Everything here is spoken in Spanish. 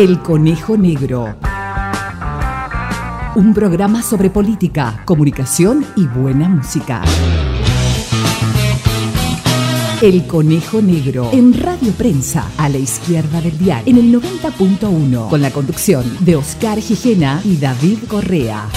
El Conejo Negro. Un programa sobre política, comunicación y buena música. El Conejo Negro en Radio Prensa, a la izquierda del Dial en el 90.1, con la conducción de Oscar Gijena y David Correa.